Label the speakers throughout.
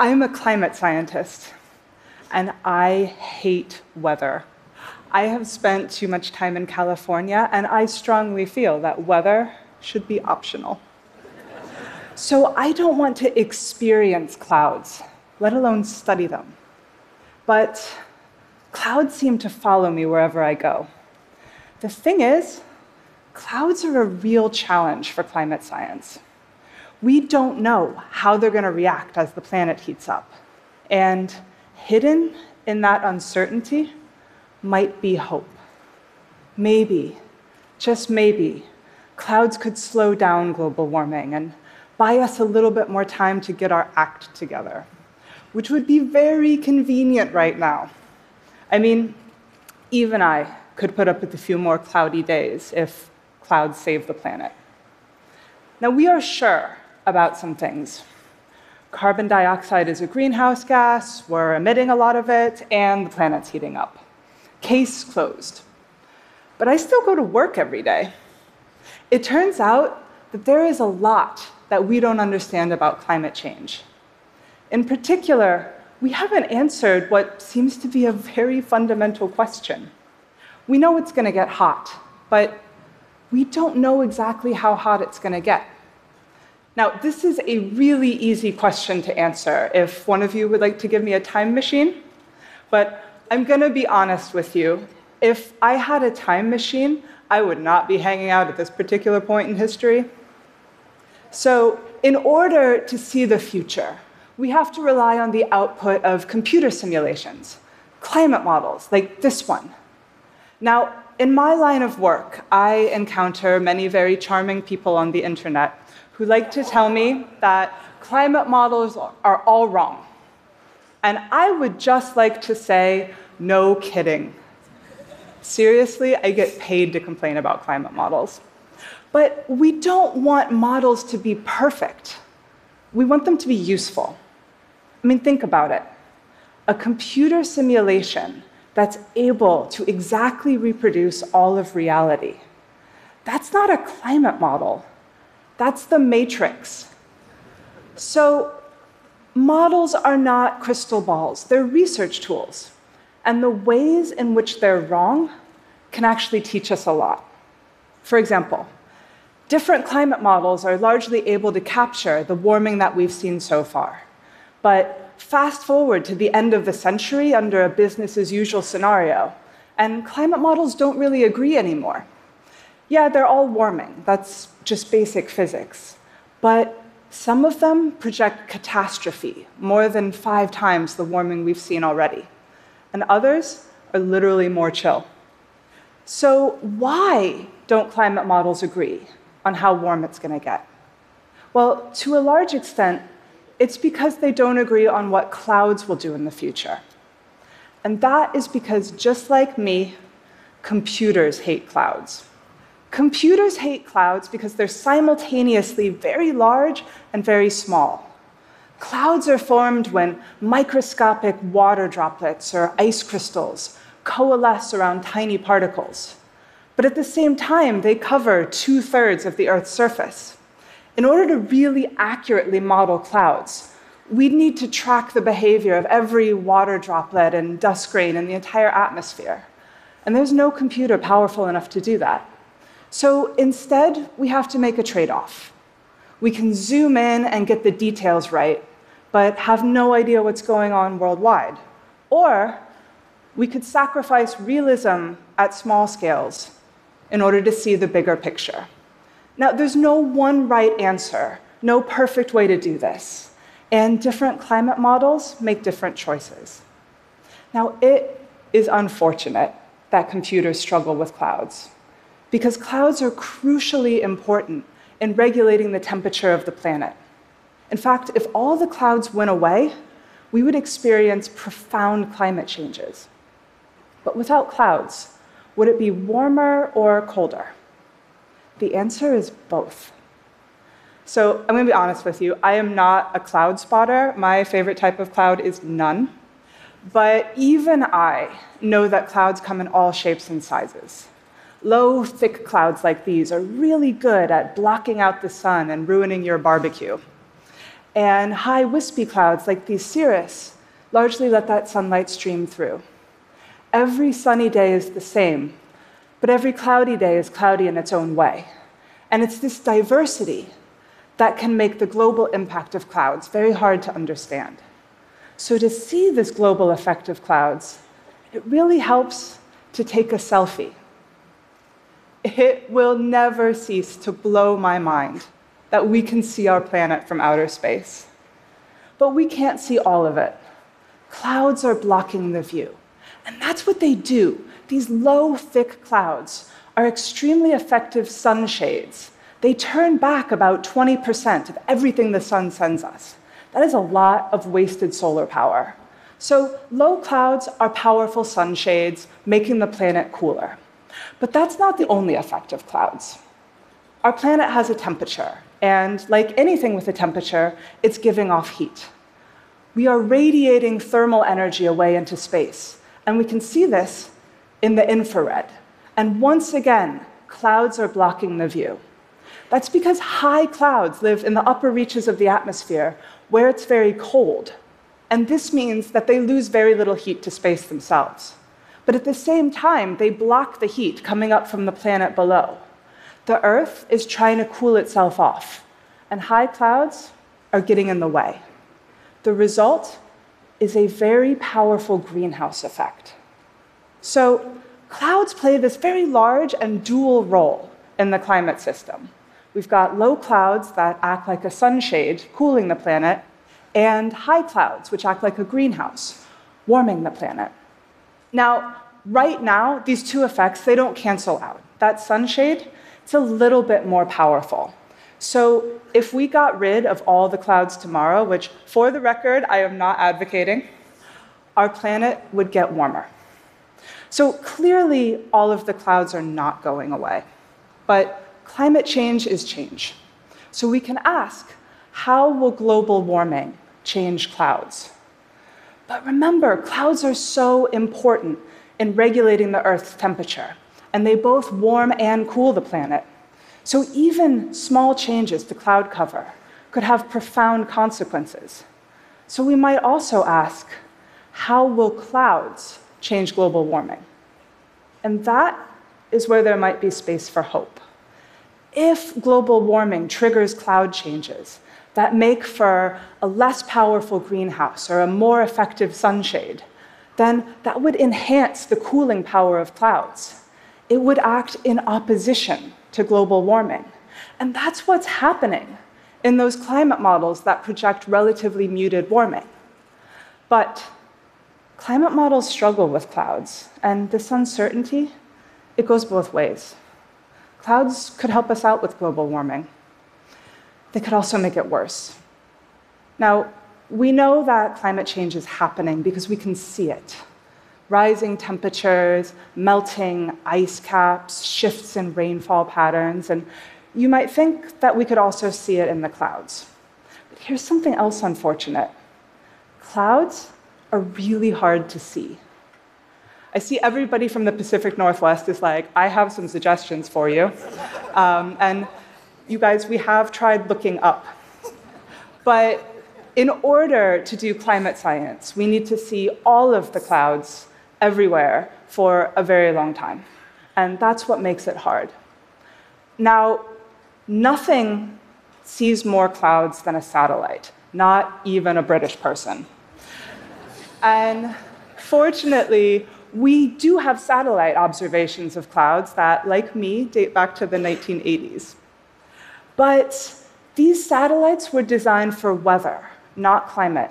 Speaker 1: I'm a climate scientist, and I hate weather. I have spent too much time in California, and I strongly feel that weather should be optional. So I don't want to experience clouds, let alone study them. But clouds seem to follow me wherever I go. The thing is, clouds are a real challenge for climate science. We don't know how they're going to react as the planet heats up. And hidden in that uncertainty might be hope. Maybe, just maybe, clouds could slow down global warming and buy us a little bit more time to get our act together, which would be very convenient right now. I mean, even I could put up with a few more cloudy days if clouds save the planet. Now, we are sure about some things. Carbon dioxide is a greenhouse gas, we're emitting a lot of it, and the planet's heating up. Case closed. But I still go to work every day. It turns out that there is a lot that we don't understand about climate change. In particular, we haven't answered what seems to be a very fundamental question. We know it's going to get hot, but we don't know exactly how hot it's going to get. Now, this is a really easy question to answer if one of you would like to give me a time machine. But I'm going to be honest with you. If I had a time machine, I would not be hanging out at this particular point in history. So, in order to see the future, we have to rely on the output of computer simulations, climate models like this one. Now, in my line of work, I encounter many very charming people on the internet who like to tell me that climate models are all wrong. And I would just like to say, no kidding. Seriously, I get paid to complain about climate models. But we don't want models to be perfect. We want them to be useful. I mean, think about it. A computer simulation that's able to exactly reproduce all of reality. That's not a climate model. That's the matrix. So, models are not crystal balls, they're research tools. And the ways in which they're wrong can actually teach us a lot. For example, different climate models are largely able to capture the warming that we've seen so far. But fast forward to the end of the century under a business as usual scenario, and climate models don't really agree anymore. Yeah, they're all warming. That's just basic physics. But some of them project catastrophe, more than five times the warming we've seen already. And others are literally more chill. So, why don't climate models agree on how warm it's going to get? Well, to a large extent, it's because they don't agree on what clouds will do in the future. And that is because, just like me, computers hate clouds. Computers hate clouds because they're simultaneously very large and very small. Clouds are formed when microscopic water droplets or ice crystals coalesce around tiny particles. But at the same time, they cover two thirds of the Earth's surface. In order to really accurately model clouds, we'd need to track the behavior of every water droplet and dust grain in the entire atmosphere. And there's no computer powerful enough to do that. So instead, we have to make a trade off. We can zoom in and get the details right, but have no idea what's going on worldwide. Or we could sacrifice realism at small scales in order to see the bigger picture. Now, there's no one right answer, no perfect way to do this, and different climate models make different choices. Now, it is unfortunate that computers struggle with clouds because clouds are crucially important in regulating the temperature of the planet. In fact, if all the clouds went away, we would experience profound climate changes. But without clouds, would it be warmer or colder? The answer is both. So I'm going to be honest with you. I am not a cloud spotter. My favorite type of cloud is none. But even I know that clouds come in all shapes and sizes. Low, thick clouds like these are really good at blocking out the sun and ruining your barbecue. And high wispy clouds like these cirrus largely let that sunlight stream through. Every sunny day is the same, but every cloudy day is cloudy in its own way. And it's this diversity that can make the global impact of clouds very hard to understand. So, to see this global effect of clouds, it really helps to take a selfie. It will never cease to blow my mind that we can see our planet from outer space. But we can't see all of it. Clouds are blocking the view. And that's what they do. These low, thick clouds are extremely effective sunshades. They turn back about 20% of everything the sun sends us. That is a lot of wasted solar power. So, low clouds are powerful sunshades, making the planet cooler. But that's not the only effect of clouds. Our planet has a temperature, and like anything with a temperature, it's giving off heat. We are radiating thermal energy away into space, and we can see this in the infrared. And once again, clouds are blocking the view. That's because high clouds live in the upper reaches of the atmosphere where it's very cold. And this means that they lose very little heat to space themselves. But at the same time, they block the heat coming up from the planet below. The Earth is trying to cool itself off, and high clouds are getting in the way. The result is a very powerful greenhouse effect. So, clouds play this very large and dual role in the climate system. We've got low clouds that act like a sunshade, cooling the planet, and high clouds, which act like a greenhouse, warming the planet. Now, right now, these two effects, they don't cancel out. That sunshade, it's a little bit more powerful. So if we got rid of all the clouds tomorrow, which for the record, I am not advocating, our planet would get warmer. So clearly, all of the clouds are not going away. But climate change is change. So we can ask how will global warming change clouds? But remember, clouds are so important in regulating the Earth's temperature, and they both warm and cool the planet. So even small changes to cloud cover could have profound consequences. So we might also ask how will clouds change global warming? And that is where there might be space for hope. If global warming triggers cloud changes, that make for a less powerful greenhouse or a more effective sunshade, then that would enhance the cooling power of clouds. It would act in opposition to global warming. And that's what's happening in those climate models that project relatively muted warming. But climate models struggle with clouds, and this uncertainty, it goes both ways. Clouds could help us out with global warming they could also make it worse. Now, we know that climate change is happening because we can see it rising temperatures, melting ice caps, shifts in rainfall patterns, and you might think that we could also see it in the clouds. But here's something else unfortunate clouds are really hard to see. I see everybody from the Pacific Northwest is like, I have some suggestions for you. Um, and you guys, we have tried looking up. But in order to do climate science, we need to see all of the clouds everywhere for a very long time. And that's what makes it hard. Now, nothing sees more clouds than a satellite, not even a British person. And fortunately, we do have satellite observations of clouds that, like me, date back to the 1980s. But these satellites were designed for weather, not climate.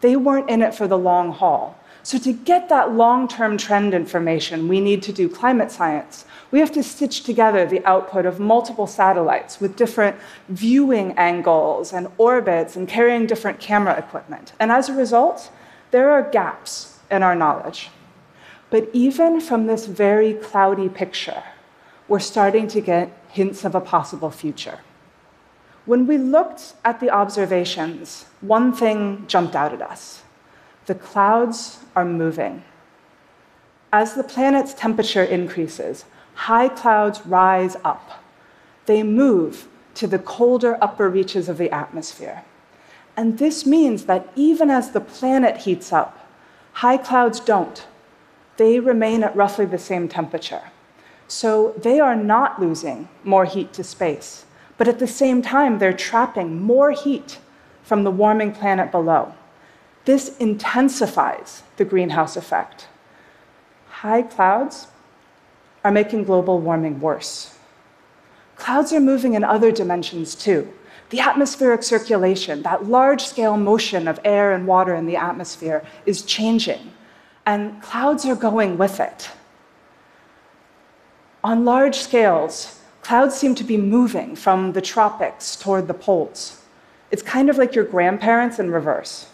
Speaker 1: They weren't in it for the long haul. So, to get that long term trend information, we need to do climate science. We have to stitch together the output of multiple satellites with different viewing angles and orbits and carrying different camera equipment. And as a result, there are gaps in our knowledge. But even from this very cloudy picture, we're starting to get hints of a possible future. When we looked at the observations, one thing jumped out at us the clouds are moving. As the planet's temperature increases, high clouds rise up. They move to the colder upper reaches of the atmosphere. And this means that even as the planet heats up, high clouds don't. They remain at roughly the same temperature. So they are not losing more heat to space, but at the same time, they're trapping more heat from the warming planet below. This intensifies the greenhouse effect. High clouds are making global warming worse. Clouds are moving in other dimensions too. The atmospheric circulation, that large scale motion of air and water in the atmosphere, is changing, and clouds are going with it. On large scales, clouds seem to be moving from the tropics toward the poles. It's kind of like your grandparents in reverse.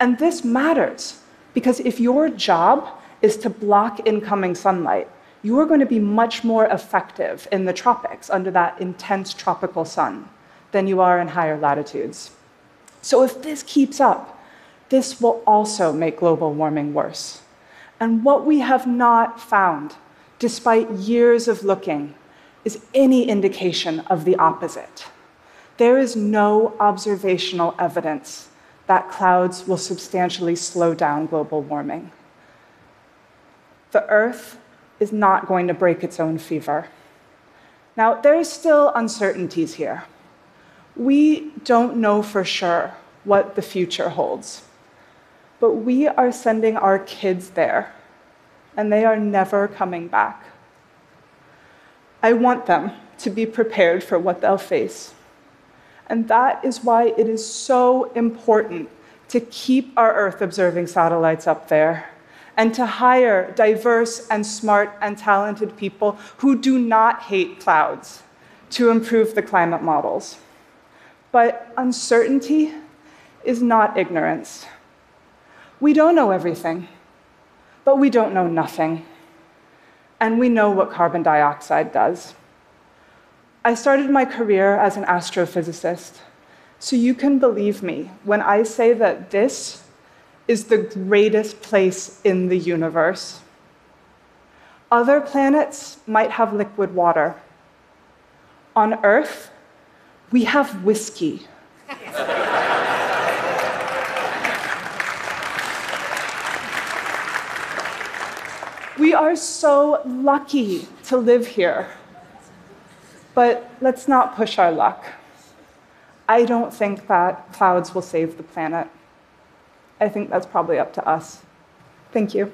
Speaker 1: And this matters because if your job is to block incoming sunlight, you are going to be much more effective in the tropics under that intense tropical sun than you are in higher latitudes. So, if this keeps up, this will also make global warming worse. And what we have not found, despite years of looking, is any indication of the opposite. There is no observational evidence that clouds will substantially slow down global warming. The Earth is not going to break its own fever. Now, there are still uncertainties here. We don't know for sure what the future holds, but we are sending our kids there, and they are never coming back. I want them to be prepared for what they'll face. And that is why it is so important to keep our Earth observing satellites up there and to hire diverse and smart and talented people who do not hate clouds to improve the climate models. But uncertainty is not ignorance. We don't know everything, but we don't know nothing. And we know what carbon dioxide does. I started my career as an astrophysicist, so you can believe me when I say that this is the greatest place in the universe. Other planets might have liquid water. On Earth, we have whiskey. are so lucky to live here. But let's not push our luck. I don't think that clouds will save the planet. I think that's probably up to us. Thank you.